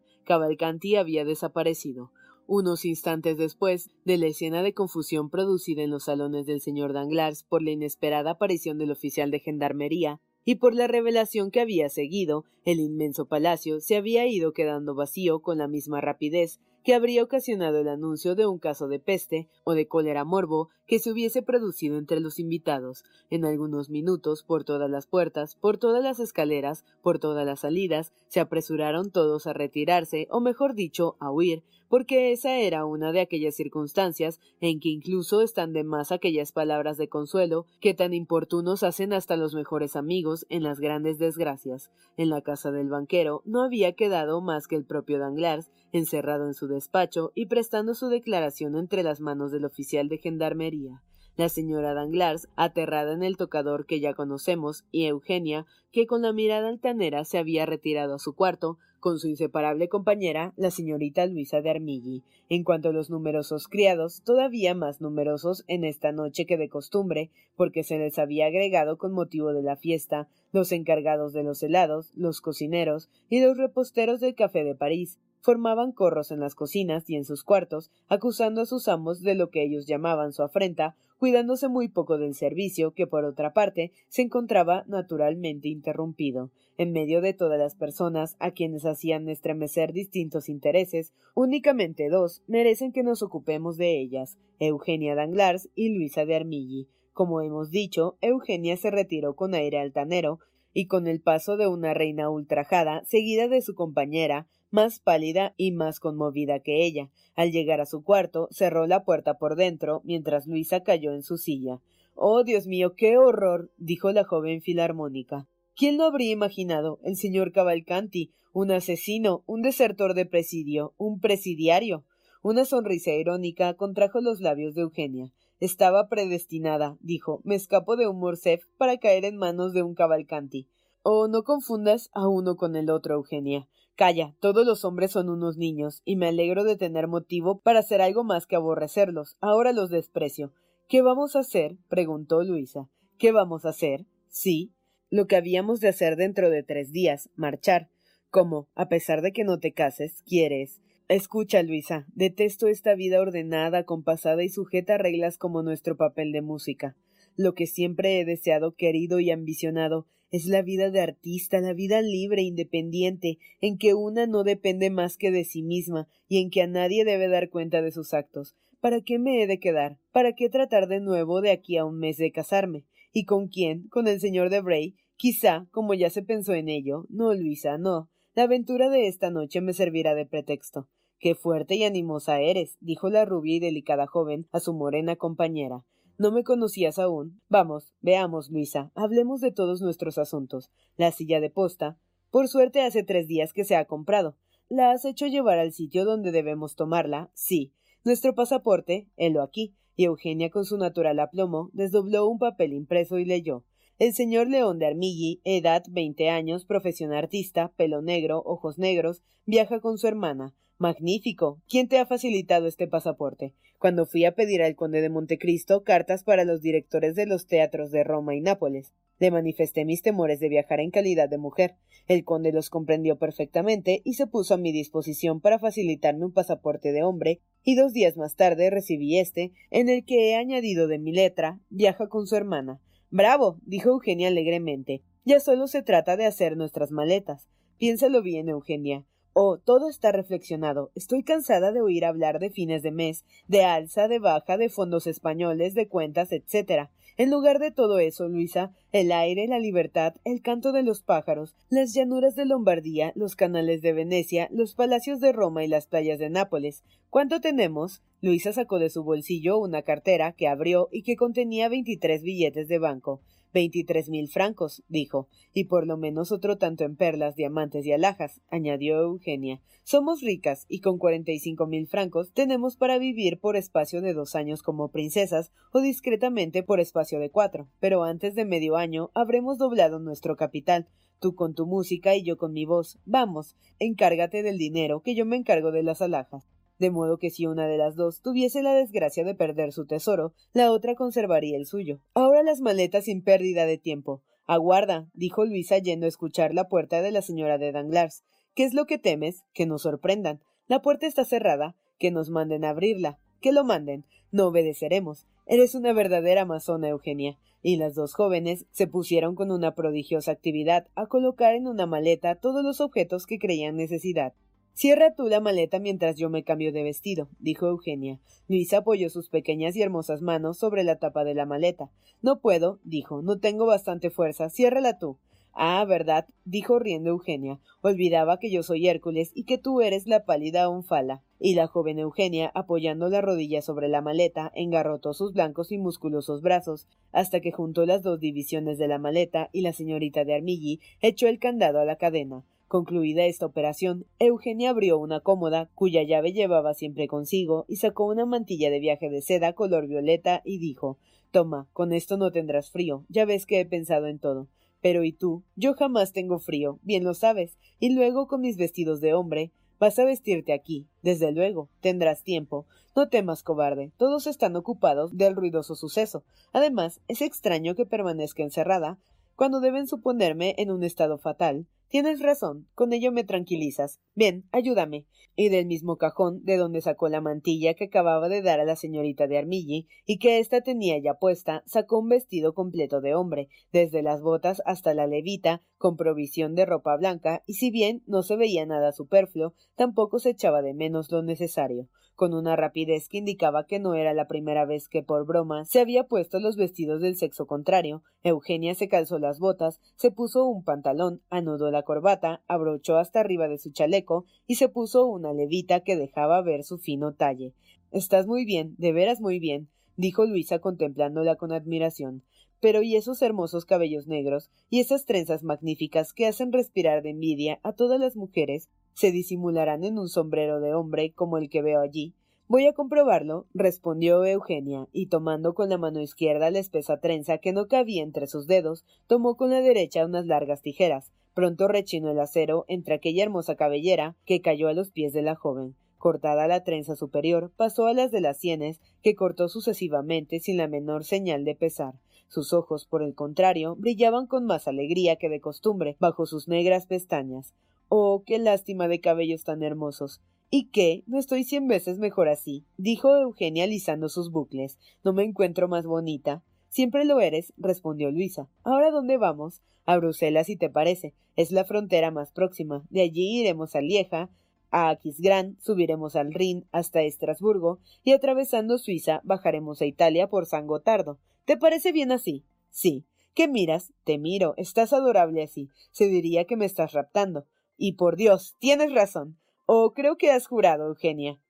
Cavalcanti había desaparecido. Unos instantes después de la escena de confusión producida en los salones del señor Danglars por la inesperada aparición del oficial de gendarmería, y por la revelación que había seguido, el inmenso palacio se había ido quedando vacío con la misma rapidez que habría ocasionado el anuncio de un caso de peste o de cólera morbo que se hubiese producido entre los invitados. En algunos minutos, por todas las puertas, por todas las escaleras, por todas las salidas, se apresuraron todos a retirarse, o mejor dicho, a huir, porque esa era una de aquellas circunstancias en que incluso están de más aquellas palabras de consuelo que tan importunos hacen hasta los mejores amigos en las grandes desgracias. En la casa del banquero no había quedado más que el propio Danglars, encerrado en su despacho y prestando su declaración entre las manos del oficial de gendarmería. La señora Danglars, aterrada en el tocador que ya conocemos, y Eugenia, que con la mirada altanera se había retirado a su cuarto, con su inseparable compañera, la señorita Luisa de Armilly. En cuanto a los numerosos criados, todavía más numerosos en esta noche que de costumbre, porque se les había agregado con motivo de la fiesta los encargados de los helados, los cocineros y los reposteros del café de París, formaban corros en las cocinas y en sus cuartos, acusando a sus amos de lo que ellos llamaban su afrenta, cuidándose muy poco del servicio, que por otra parte se encontraba naturalmente interrumpido. En medio de todas las personas a quienes hacían estremecer distintos intereses, únicamente dos merecen que nos ocupemos de ellas, Eugenia Danglars y Luisa de Armilly. Como hemos dicho, Eugenia se retiró con aire altanero, y con el paso de una reina ultrajada, seguida de su compañera, más pálida y más conmovida que ella. Al llegar a su cuarto, cerró la puerta por dentro, mientras Luisa cayó en su silla. Oh, Dios mío, qué horror. dijo la joven filarmónica. ¿Quién lo habría imaginado? El señor Cavalcanti, un asesino, un desertor de presidio, un presidiario. Una sonrisa irónica contrajo los labios de Eugenia. Estaba predestinada, dijo. Me escapo de un Morcerf para caer en manos de un Cavalcanti. Oh, no confundas a uno con el otro, Eugenia. Calla, todos los hombres son unos niños, y me alegro de tener motivo para hacer algo más que aborrecerlos. Ahora los desprecio. ¿Qué vamos a hacer? preguntó Luisa. ¿Qué vamos a hacer? Sí. Lo que habíamos de hacer dentro de tres días, marchar. ¿Cómo? A pesar de que no te cases, quieres. Escucha, Luisa, detesto esta vida ordenada, compasada y sujeta a reglas como nuestro papel de música. Lo que siempre he deseado, querido y ambicionado es la vida de artista, la vida libre, independiente, en que una no depende más que de sí misma y en que a nadie debe dar cuenta de sus actos. ¿Para qué me he de quedar? ¿Para qué tratar de nuevo de aquí a un mes de casarme? ¿Y con quién? ¿Con el señor de Bray? Quizá, como ya se pensó en ello. No, Luisa, no. La aventura de esta noche me servirá de pretexto. Qué fuerte y animosa eres, dijo la rubia y delicada joven a su morena compañera. ¿No me conocías aún? Vamos, veamos, Luisa, hablemos de todos nuestros asuntos. La silla de posta. Por suerte hace tres días que se ha comprado. ¿La has hecho llevar al sitio donde debemos tomarla? Sí. Nuestro pasaporte, helo aquí. Y Eugenia, con su natural aplomo, desdobló un papel impreso y leyó. El señor León de Armilly, edad veinte años, profesión artista, pelo negro, ojos negros, viaja con su hermana. Magnífico. ¿Quién te ha facilitado este pasaporte? Cuando fui a pedir al conde de Montecristo cartas para los directores de los teatros de Roma y Nápoles, le manifesté mis temores de viajar en calidad de mujer. El conde los comprendió perfectamente y se puso a mi disposición para facilitarme un pasaporte de hombre, y dos días más tarde recibí este, en el que he añadido de mi letra viaja con su hermana. Bravo. dijo Eugenia alegremente. Ya solo se trata de hacer nuestras maletas. Piénsalo bien, Eugenia. Oh, todo está reflexionado. Estoy cansada de oír hablar de fines de mes, de alza, de baja, de fondos españoles, de cuentas, etc. En lugar de todo eso, Luisa, el aire, la libertad, el canto de los pájaros, las llanuras de Lombardía, los canales de Venecia, los palacios de Roma y las playas de Nápoles. ¿Cuánto tenemos? Luisa sacó de su bolsillo una cartera que abrió y que contenía veintitrés billetes de banco. Veintitrés mil francos, dijo, y por lo menos otro tanto en perlas, diamantes y alhajas, añadió Eugenia. Somos ricas, y con cuarenta y cinco mil francos tenemos para vivir por espacio de dos años como princesas, o discretamente por espacio de cuatro. Pero antes de medio año habremos doblado nuestro capital, tú con tu música y yo con mi voz. Vamos, encárgate del dinero, que yo me encargo de las alhajas de modo que si una de las dos tuviese la desgracia de perder su tesoro, la otra conservaría el suyo. Ahora las maletas sin pérdida de tiempo. Aguarda, dijo Luisa yendo a escuchar la puerta de la señora de Danglars. ¿Qué es lo que temes? Que nos sorprendan. La puerta está cerrada. Que nos manden a abrirla. Que lo manden. No obedeceremos. Eres una verdadera amazona, Eugenia. Y las dos jóvenes se pusieron con una prodigiosa actividad a colocar en una maleta todos los objetos que creían necesidad. Cierra tú la maleta mientras yo me cambio de vestido, dijo Eugenia. Luisa apoyó sus pequeñas y hermosas manos sobre la tapa de la maleta. No puedo, dijo, no tengo bastante fuerza. Ciérrala tú. Ah, verdad, dijo riendo Eugenia. Olvidaba que yo soy Hércules y que tú eres la pálida Onfala. Y la joven Eugenia, apoyando la rodilla sobre la maleta, engarrotó sus blancos y musculosos brazos, hasta que juntó las dos divisiones de la maleta y la señorita de Armilly echó el candado a la cadena. Concluida esta operación, Eugenia abrió una cómoda, cuya llave llevaba siempre consigo, y sacó una mantilla de viaje de seda color violeta y dijo Toma, con esto no tendrás frío, ya ves que he pensado en todo. Pero ¿y tú? Yo jamás tengo frío, bien lo sabes, y luego con mis vestidos de hombre, Vas a vestirte aquí. Desde luego, tendrás tiempo. No temas, cobarde. Todos están ocupados del ruidoso suceso. Además, es extraño que permanezca encerrada, cuando deben suponerme en un estado fatal. Tienes razón, con ello me tranquilizas. Bien, ayúdame. Y del mismo cajón de donde sacó la mantilla que acababa de dar a la señorita de Armilly y que ésta tenía ya puesta, sacó un vestido completo de hombre, desde las botas hasta la levita, con provisión de ropa blanca, y si bien no se veía nada superfluo, tampoco se echaba de menos lo necesario con una rapidez que indicaba que no era la primera vez que por broma se había puesto los vestidos del sexo contrario. Eugenia se calzó las botas, se puso un pantalón, anudó la corbata, abrochó hasta arriba de su chaleco y se puso una levita que dejaba ver su fino talle. Estás muy bien, de veras muy bien, dijo Luisa contemplándola con admiración. Pero y esos hermosos cabellos negros, y esas trenzas magníficas que hacen respirar de envidia a todas las mujeres, se disimularán en un sombrero de hombre como el que veo allí. Voy a comprobarlo, respondió Eugenia, y tomando con la mano izquierda la espesa trenza que no cabía entre sus dedos, tomó con la derecha unas largas tijeras. Pronto rechinó el acero entre aquella hermosa cabellera que cayó a los pies de la joven. Cortada la trenza superior, pasó a las de las sienes, que cortó sucesivamente sin la menor señal de pesar. Sus ojos, por el contrario, brillaban con más alegría que de costumbre bajo sus negras pestañas. Oh, qué lástima de cabellos tan hermosos. ¿Y qué? No estoy cien veces mejor así, dijo Eugenia alisando sus bucles. No me encuentro más bonita. Siempre lo eres, respondió Luisa. ¿Ahora dónde vamos? A Bruselas, si te parece. Es la frontera más próxima. De allí iremos a Lieja, a Aquisgrán, subiremos al Rin hasta Estrasburgo y atravesando Suiza bajaremos a Italia por San Gotardo. ¿Te parece bien así? Sí. ¿Qué miras? Te miro. Estás adorable así. Se diría que me estás raptando. Y por Dios, tienes razón. O creo que has jurado, Eugenia.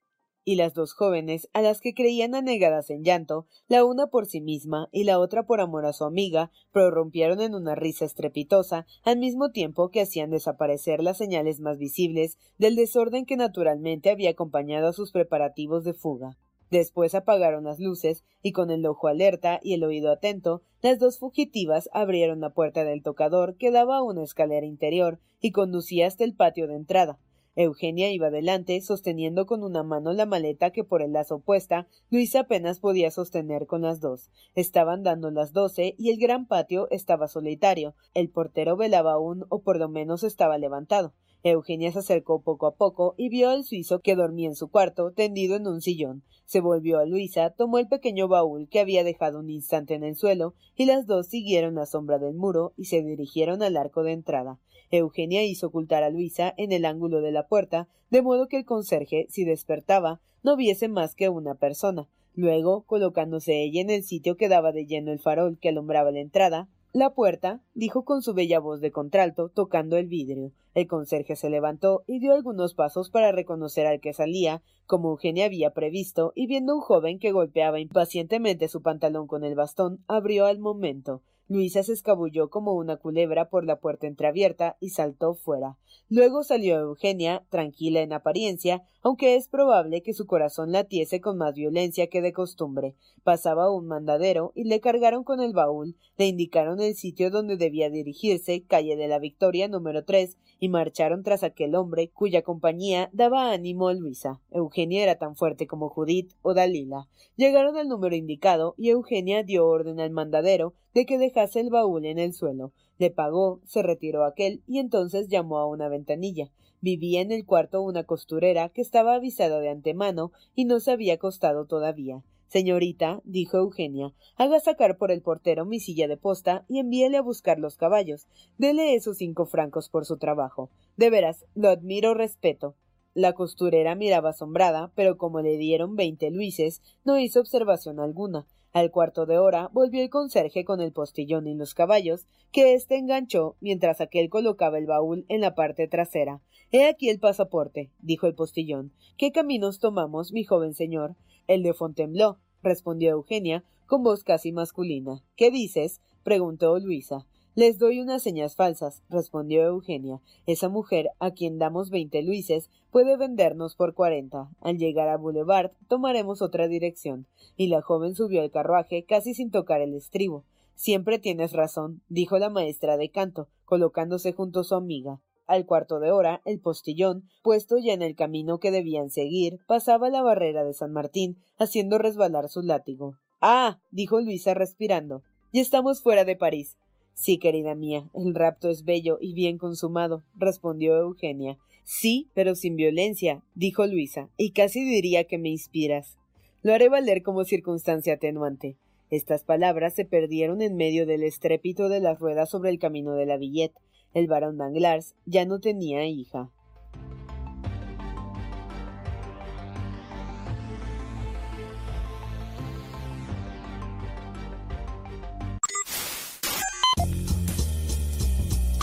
y las dos jóvenes, a las que creían anegadas en llanto, la una por sí misma y la otra por amor a su amiga, prorrumpieron en una risa estrepitosa, al mismo tiempo que hacían desaparecer las señales más visibles del desorden que naturalmente había acompañado a sus preparativos de fuga. Después apagaron las luces y con el ojo alerta y el oído atento, las dos fugitivas abrieron la puerta del tocador que daba a una escalera interior y conducía hasta el patio de entrada. Eugenia iba delante, sosteniendo con una mano la maleta que por el lazo opuesta Luisa apenas podía sostener con las dos. Estaban dando las doce y el gran patio estaba solitario. El portero velaba aún o por lo menos estaba levantado. Eugenia se acercó poco a poco y vio al suizo que dormía en su cuarto, tendido en un sillón. Se volvió a Luisa, tomó el pequeño baúl que había dejado un instante en el suelo, y las dos siguieron la sombra del muro y se dirigieron al arco de entrada. Eugenia hizo ocultar a Luisa en el ángulo de la puerta, de modo que el conserje, si despertaba, no viese más que una persona. Luego, colocándose ella en el sitio que daba de lleno el farol que alumbraba la entrada, la puerta, dijo con su bella voz de contralto, tocando el vidrio. El conserje se levantó y dio algunos pasos para reconocer al que salía, como Eugenia había previsto, y viendo un joven que golpeaba impacientemente su pantalón con el bastón, abrió al momento. Luisa se escabulló como una culebra por la puerta entreabierta y saltó fuera. Luego salió Eugenia, tranquila en apariencia, aunque es probable que su corazón latiese con más violencia que de costumbre. Pasaba un mandadero y le cargaron con el baúl, le indicaron el sitio donde debía dirigirse, calle de la Victoria número tres, y marcharon tras aquel hombre cuya compañía daba ánimo a Luisa. Eugenia era tan fuerte como Judith o Dalila. Llegaron al número indicado y Eugenia dio orden al mandadero de que dejase el baúl en el suelo. Le pagó, se retiró aquel y entonces llamó a una ventanilla. Vivía en el cuarto una costurera que estaba avisada de antemano y no se había acostado todavía. Señorita, dijo Eugenia, haga sacar por el portero mi silla de posta y envíele a buscar los caballos. Dele esos cinco francos por su trabajo. De veras, lo admiro respeto. La costurera miraba asombrada, pero como le dieron veinte luises, no hizo observación alguna. Al cuarto de hora volvió el conserje con el postillón y los caballos, que éste enganchó mientras aquel colocaba el baúl en la parte trasera. He aquí el pasaporte, dijo el postillón. ¿Qué caminos tomamos, mi joven señor? El de Fontainebleau, respondió Eugenia, con voz casi masculina. ¿Qué dices? preguntó Luisa. Les doy unas señas falsas, respondió Eugenia. Esa mujer, a quien damos veinte luises, puede vendernos por cuarenta. Al llegar a Boulevard tomaremos otra dirección. Y la joven subió al carruaje casi sin tocar el estribo. Siempre tienes razón, dijo la maestra de canto, colocándose junto a su amiga. Al cuarto de hora, el postillón, puesto ya en el camino que debían seguir, pasaba la barrera de San Martín, haciendo resbalar su látigo. Ah. dijo Luisa respirando. Ya estamos fuera de París. Sí, querida mía, el rapto es bello y bien consumado, respondió Eugenia. Sí, pero sin violencia, dijo Luisa, y casi diría que me inspiras. Lo haré valer como circunstancia atenuante. Estas palabras se perdieron en medio del estrépito de las ruedas sobre el camino de la Villette, el barón Danglars ya no tenía hija.